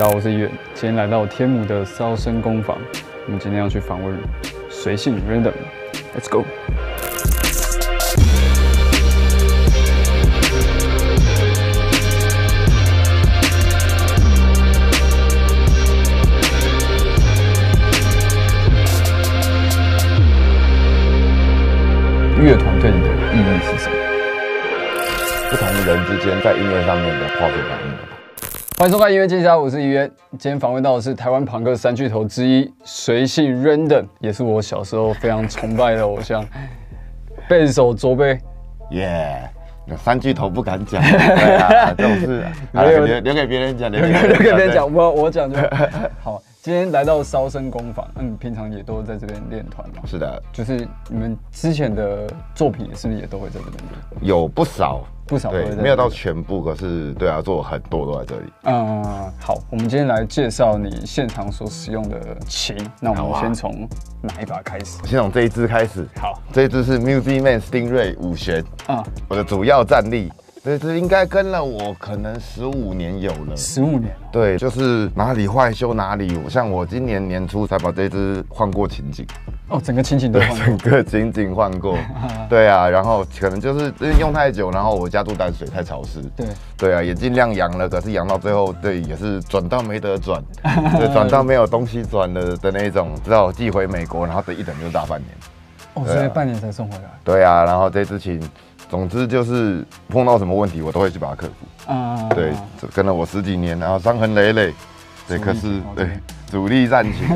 大家好，我是一远，今天来到天母的骚声工坊，我们今天要去访问随性 Random，Let's go。乐团对你的意义是什么？不同人之间在音乐上面的化学反应。欢迎收看音乐镜家，我是于渊。今天访问到的是台湾朋克三巨头之一随性 Random，也是我小时候非常崇拜的偶像。贝斯手卓贝，耶，三巨头不敢讲，对啊，这种事留留给别人讲，留给别人讲，我我讲就好。今天来到烧身工坊，嗯，平常也都在这边练团嘛？是的，就是你们之前的作品是不是也都会在这边练？有不少，不少，对，没有到全部，可是对啊，做很多都在这里。嗯，好，我们今天来介绍你现场所使用的琴。那我们先从哪一把开始？先从这一支开始。好，这一支是 Music Man Stingray 五弦。啊，我的主要战力。对，这应该跟了我可能十五年有了。十五年。对，就是哪里坏修哪里。像我今年年初才把这只换过情景。哦，整个情景都换。整个情景换过。对啊，然后可能就是因为用太久，然后我家住淡水太潮湿。对。对啊，也尽量养了，可是养到最后，对，也是转到没得转，对，转到没有东西转了的那种，只好寄回美国，然后等一等就大半年。哦，所以半年才送回来。对啊，然后这只琴。总之就是碰到什么问题，我都会去把它克服。啊，对，跟了我十几年，然后伤痕累累。对，可是对主力战琴。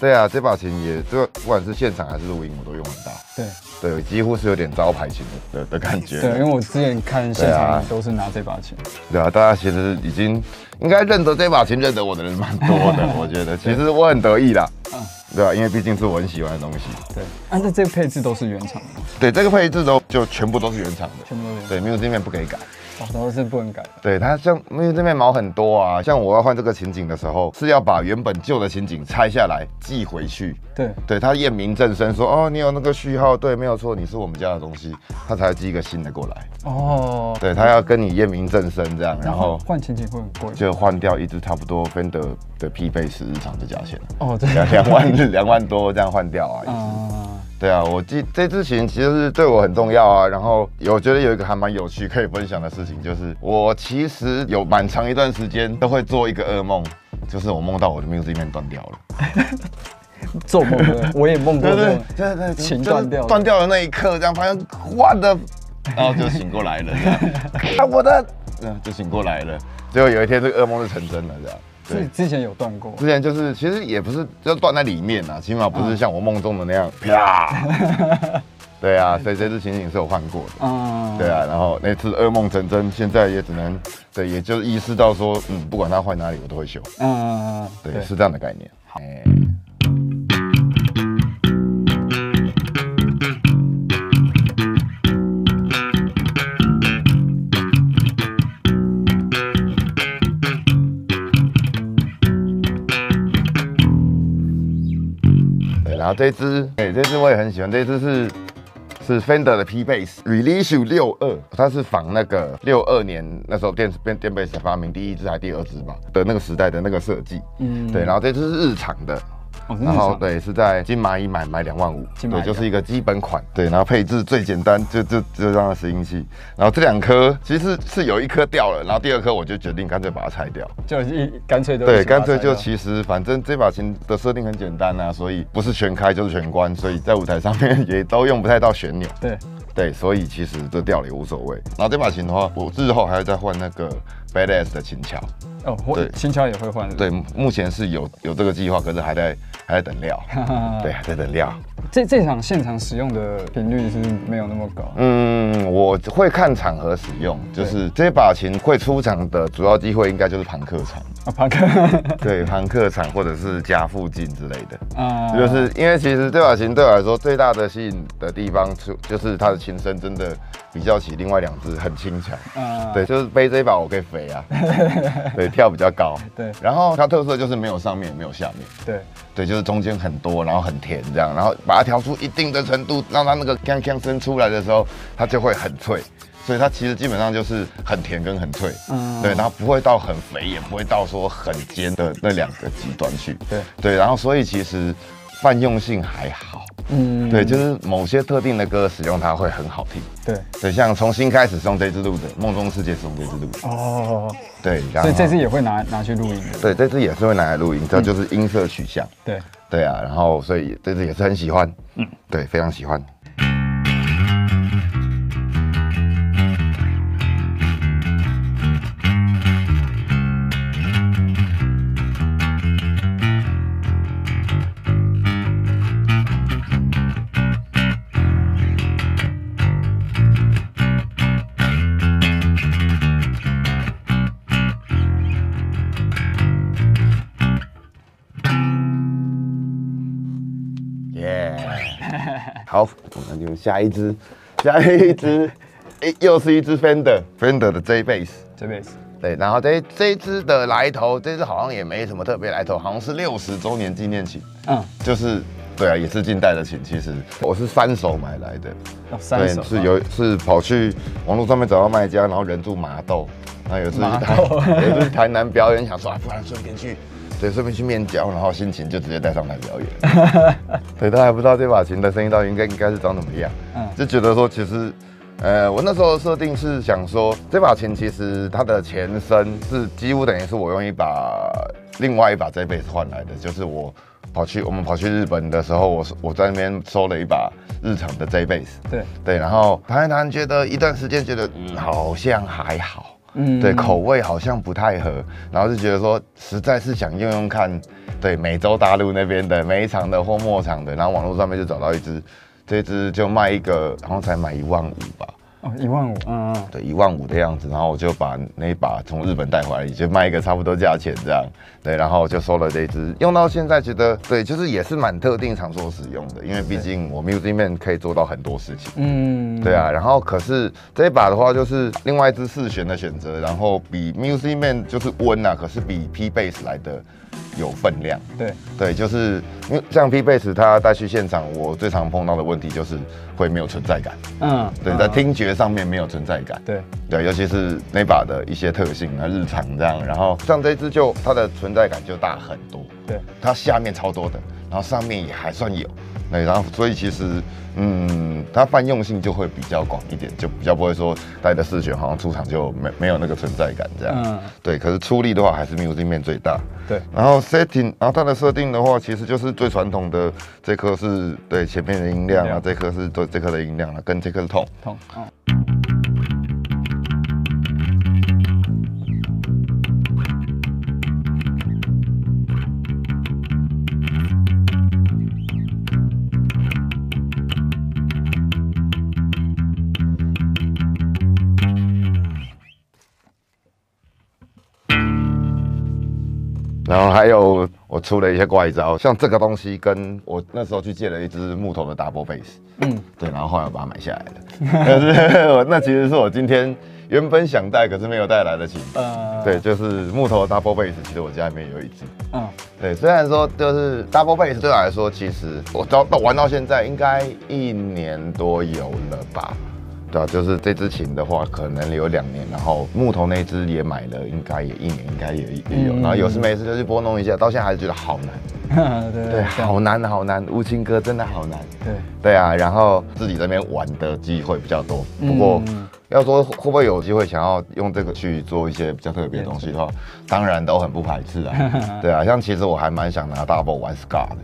对啊，这把琴也就不管是现场还是录音，我都用很大。对，对，几乎是有点招牌琴的的感觉。对，因为我之前看现场都是拿这把琴。对啊，大家其实已经应该认得这把琴，认得我的人蛮多的。我觉得其实我很得意啦。对啊，因为毕竟是我很喜欢的东西。对，啊，那这个配置都是原厂的。对，这个配置都就全部都是原厂的，全部都是原。对，没有这面不可以改。哦，都是不能改。对，它像因为这面毛很多啊，像我要换这个情景的时候，是要把原本旧的情景拆下来寄回去。对，对，他验明正身说，哦，你有那个序号，对，没有错，你是我们家的东西，他才寄一个新的过来。哦，对他要跟你验明正身这样，然后换情景会很贵，就换掉一只差不多 Fender 的匹配是日常的价钱。哦，对，两两万两万多这样换掉啊。啊。对啊，我记这支琴其实是对我很重要啊。然后我觉得有一个还蛮有趣可以分享的事情，就是我其实有蛮长一段时间都会做一个噩梦，就是我梦到我的 music 面断掉了。做梦的，我也梦过。对对对，琴断掉，断掉的那一刻，这样发现我的，然后就醒过来了。啊，我的，嗯，就醒过来了。最后有一天，这个噩梦就成真了，这样。之之前有断过，之前就是其实也不是就断在里面啊，起码不是像我梦中的那样 啪。对啊，所以这次情景是有换过的。嗯，对啊，然后那次噩梦成真，现在也只能对，也就意识到说，嗯，不管它坏哪里，我都会修。嗯，对，是这样的概念。好。然后这支，哎，这支我也很喜欢。这支是是 Fender 的 P Bass Release 六二，它是仿那个六二年那时候电电电贝斯发明第一支还是第二支吧的那个时代的那个设计。嗯，对。然后这支是日常的。然后对，是在金蚂蚁买买两万五，对，就是一个基本款，对，然后配置最简单，就就就这样的拾音器。然后这两颗其实是有一颗掉了，然后第二颗我就决定干脆把它拆掉，就一干脆对，干脆就其实反正这把琴的设定很简单啊，所以不是全开就是全关，所以在舞台上面 也都用不太到旋钮。对对，所以其实这掉了也无所谓。然后这把琴的话，我日后还要再换那个 Badass 的琴桥。哦，对，新桥也会换。对，目前是有有这个计划，可是还在还在等料。对，还在等料。这这场现场使用的频率是没有那么高。嗯，我会看场合使用，就是这把琴会出场的主要机会应该就是朋克场。啊，朋克。对，朋克场或者是家附近之类的。啊。就是因为其实这把琴对我来说最大的吸引的地方，就就是它的琴声真的。比较起另外两只很轻巧，嗯，对，就是背这一把我可以飞啊，对，跳比较高，对，然后它特色就是没有上面也没有下面，对，对，就是中间很多，然后很甜这样，然后把它调出一定的程度，让它那个锵锵声出来的时候，它就会很脆，所以它其实基本上就是很甜跟很脆，嗯。对，然后不会到很肥，也不会到说很尖的那两个极端去，对。对，然后所以其实泛用性还好，嗯。对，就是某些特定的歌使用它会很好听，对。对，像从新开始是用这支录的，梦中世界是用这支录的，哦，对，然以这次也会拿拿去录音的。对这支也是会拿来录音，这就是音色取向，对，对啊，然后所以这次也是很喜欢，嗯，对，非常喜欢。好，我们就下一支，下一支，诶又是一支 Fender，Fender 的 J Bass，J Bass 对，然后这这一支的来头，这支好像也没什么特别来头，好像是六十周年纪念琴，嗯，就是对啊，也是近代的琴。其实。我是三手买来的，哦，三手是有是跑去网络上面找到卖家，然后人住麻豆，然后有一次有一次台南表演，想说啊，不然顺便去。对，顺便去面交，然后心情就直接带上来表演。对，他还不知道这把琴的声音到底应该应该是长怎么样，嗯就觉得说其实，呃，我那时候设定是想说，这把琴其实它的前身是几乎等于是我用一把另外一把 J bass 换来的，就是我跑去我们跑去日本的时候，我我在那边收了一把日常的 J bass，对，对，然后弹一弹，觉得一段时间觉得嗯好像还好。嗯。对，口味好像不太合，然后就觉得说实在是想用用看，对美洲大陆那边的每场的或末场的，然后网络上面就找到一只，这只就卖一个，然后才买一万五吧，哦，一万五，嗯嗯，对，一万五的样子，然后我就把那一把从日本带回来，也就卖一个差不多价钱这样，对，然后就收了这一支，用到现在觉得对，就是也是蛮特定场所使用的，因为毕竟我 Music Man 可以做到很多事情。嗯，对啊，然后可是这一把的话，就是另外一支四弦的选择，然后比 Music Man 就是温啊，可是比 P Bass 来的有分量。对，对，就是因为像 P Bass 它带去现场，我最常碰到的问题就是会没有存在感。嗯，对，嗯在听觉上面没有存在感。对，对，尤其是那把的一些特性啊，日常这样，然后像这一支就它的存在感就大很多。对，它下面超多的，然后上面也还算有，对，然后所以其实，嗯，它泛用性就会比较广一点，就比较不会说带的四弦好像出场就没没有那个存在感这样，嗯，对，可是出力的话还是 music 面最大，对，然后 setting，然后它的设定的话，其实就是最传统的，这颗是对前面的音量啊这颗是对这颗的音量啊，跟这颗是痛，痛，嗯，然后还有我出了一些怪招，像这个东西跟我那时候去借了一只木头的 double bass，嗯，对，然后后来我把它买下来了。可是我那其实是我今天原本想带，可是没有带来的琴。呃，对，，就是木头的 double bass，其实我家里面有一只。嗯，对，虽然说就是 double bass 对我来说，其实我到到玩到现在应该一年多有了吧。对啊，就是这支琴的话，可能有两年，然后木头那支也买了，应该也一年，应该也也有。嗯然后有事没事就去拨弄一下，到现在还是觉得好难。对对，好难好难，无情哥真的好难。对，对啊，然后自己这边玩的机会比较多。不过嗯要说会不会有机会想要用这个去做一些比较特别的东西的话，当然都很不排斥啊。对啊，像其实我还蛮想拿 double 玩 scar 的。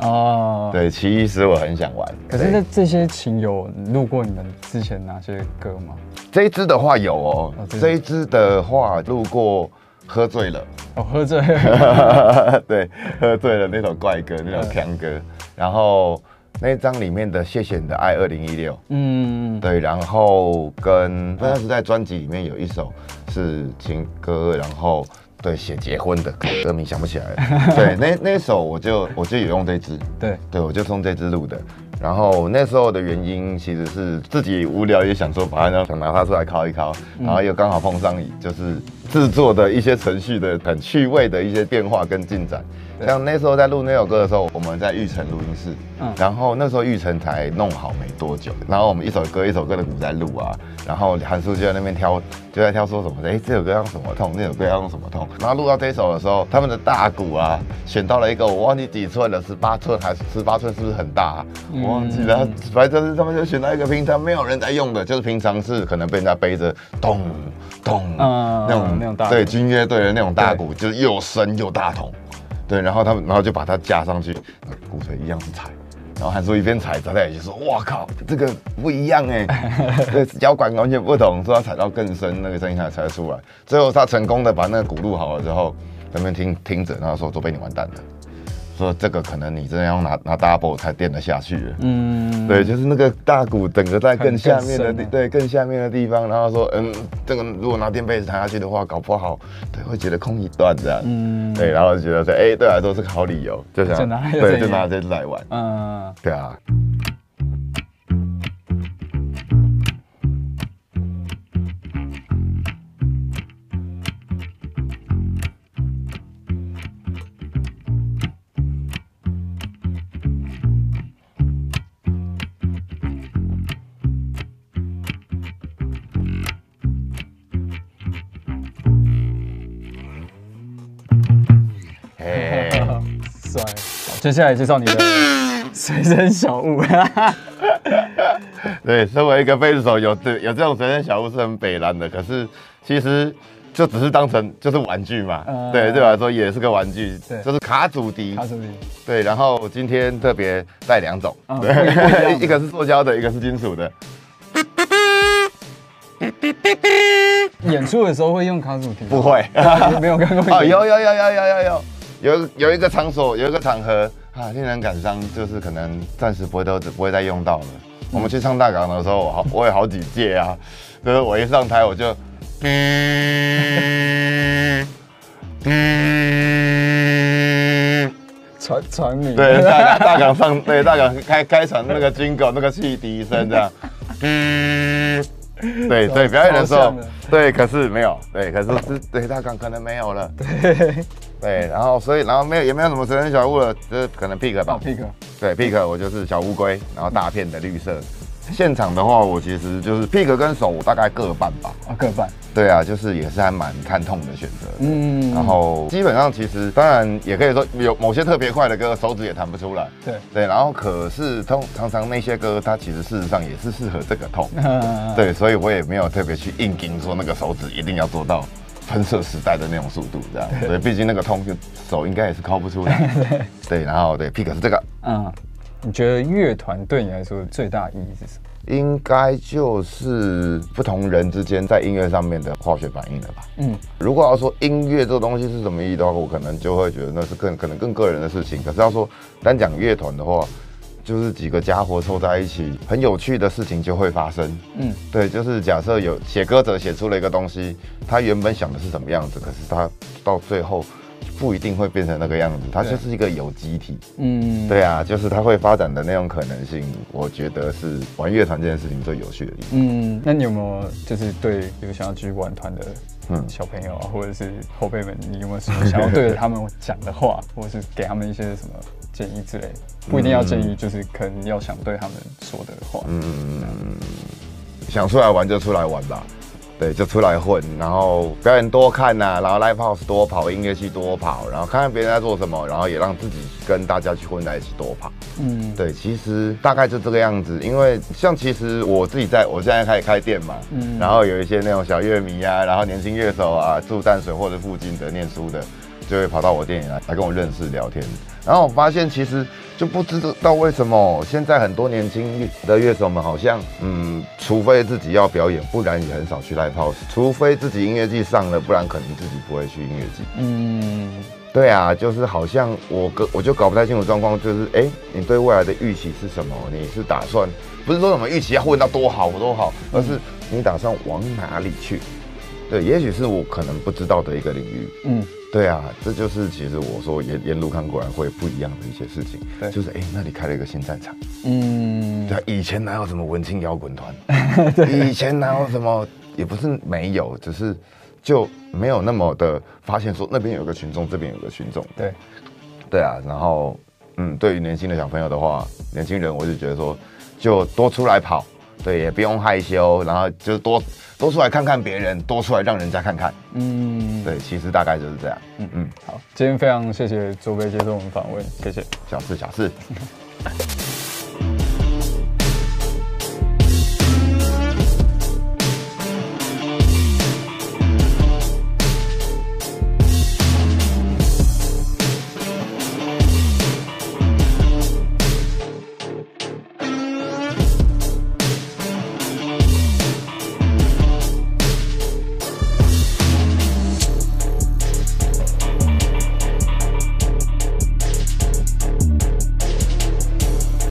哦，。对，其实我很想玩。可是对那这些琴有录过你们之前哪些歌吗？这一支的话有哦哦，这这一支的话录过喝醉了。哦，喝醉了，对，喝醉了 那首怪歌，那首强歌，然后那一张里面的《谢谢你的爱》二零一六，嗯，对，然后跟那时在专辑里面有一首是情歌，然后对写结婚的歌名想不起来了，对，那那首我就我就有用这支，对，对我就送这支录的。然后那时候的原因其实是自己无聊也想说把它想拿它出来敲一敲，然后又刚好碰上就是制作的一些程序的很趣味的一些变化跟进展。像那时候在录那首歌的时候，我们在玉成录音室，嗯，然后那时候玉成才弄好没多久，然后我们一首歌一首歌的鼓在录啊，然后韩叔就在那边挑，就在挑说什么，哎，这首歌要用什么痛，那首歌要用什么痛，然后录到这首的时候，他们的大鼓啊，选到了一个我忘记几寸了，十八寸还是十八寸，是不是很大？我忘记了，反正就是他们就选到一个平常没有人在用的，就是平常是可能被人家背着咚咚那种那种大对军乐队的那种大鼓，就是又深又大桶。对，然后他们，然后就把它加上去，鼓槌一样是踩，然后韩叔一边踩，张在一起说：“哇靠，这个不一样哎，对，摇管完全不同，说他踩到更深，那个声音才才出来。最后他成功的把那个鼓录好了之后，咱们听听着，然后说：‘都被你完蛋了。’说这个可能你真的要拿拿 double 才垫得下去嗯，对，就是那个大鼓整个在更下面的地，对，更下面的地方。然后说，嗯，这个如果拿垫被子弹下去的话，搞不好，对，会觉得空一段这样。嗯，对，然后就觉得说，哎，对来说是个好理由，就想，对，就拿这来玩。嗯，对啊。接下来介绍你的 随身小物。对，身为一个贝斯手，有这有这种随身小物是很北蓝的。可是其实就只是当成就是玩具嘛。对，对我来说也是个玩具。对，就是卡祖笛。卡祖笛。对，然后今天特别带两种。对，一个是塑胶的，一个是金属的。演出的时候会用卡祖笛？不会，没有看过。哦，有有有有有有有。有有一个场所，有一个场合啊，令人感伤，就是可能暂时不会都不会再用到了。我们去唱大港的时候，我好我有好几届啊，就是我一上台我就，嗯嗯传传你。对大大港上对大港开开场那个军狗那个汽笛声这样，对 对表演的时候对，可是没有对，可是是 对他讲可能没有了。对。对，然后所以然后没有也没有什么神人小物了，就是可能 pick 吧，pick，对 pick 我就是小乌龟，然后大片的绿色。现场的话，我其实就是 pick 跟手大概各半吧，啊各半。对啊，就是也是还蛮看痛的选择。嗯，然后基本上其实当然也可以说有某些特别快的歌，手指也弹不出来。对对，然后可是通常常那些歌，它其实事实上也是适合这个痛。对，所以我也没有特别去硬盯说那个手指一定要做到。喷射时代的那种速度，这样对，毕竟那个痛手应该也是靠不出来。对，然后对，pick 是这个。嗯，你觉得乐团对你来说最大意义是什么？应该就是不同人之间在音乐上面的化学反应了吧？嗯，如果要说音乐这个东西是什么意义的话，我可能就会觉得那是更可能更个人的事情。可是要说单讲乐团的话，就是几个家伙凑在一起，很有趣的事情就会发生。嗯，对，就是假设有写歌者写出了一个东西，他原本想的是什么样子，可是他到最后不一定会变成那个样子，它就是一个有机体。嗯，对啊，就是它会发展的那种可能性，我觉得是玩乐团这件事情最有趣的地方。嗯，那你有没有就是对比如想要继续玩团的小朋友啊，或者是后辈们，你有没有什么想要对着他们讲的话，或者是给他们一些什么？建议之类，不一定要建议，就是可能要想对他们说的话。嗯，想出来玩就出来玩吧，对，就出来混，然后表演多看呐，然后 live house 多跑，音乐系多跑，然后看看别人在做什么，然后也让自己跟大家去混在一起多跑。嗯，对，其实大概就这个样子。因为像其实我自己在我现在开始开店嘛，嗯，然后有一些那种小乐迷啊，然后年轻乐手啊，住淡水或者附近的念书的。就会跑到我店里来，来跟我认识聊天。然后我发现，其实就不知道为什么现在很多年轻的乐手们，好像嗯，除非自己要表演，不然也很少去 live house。除非自己音乐季上了，不然可能自己不会去音乐季。嗯，对啊，就是好像我哥我就搞不太清楚状况，就是哎，你对未来的预期是什么？你是打算不是说什么预期要混到多好多好，而是你打算往哪里去？对，也许是我可能不知道的一个领域。嗯。对啊，这就是其实我说沿沿路看过来会不一样的一些事情。对，就是哎，那里开了一个新战场。嗯，对，以前哪有什么文青摇滚团？以前哪有什么？也不是没有，只是就没有那么的发现说那边有个群众，这边有个群众。对，对啊。然后，嗯，对于年轻的小朋友的话，年轻人我就觉得说，就多出来跑，对，也不用害羞，然后就多多出来看看别人，多出来让人家看看。嗯，对，其实大概就是这样。嗯嗯，好，今天非常谢谢卓贝接受我们访问，谢谢，小事小事。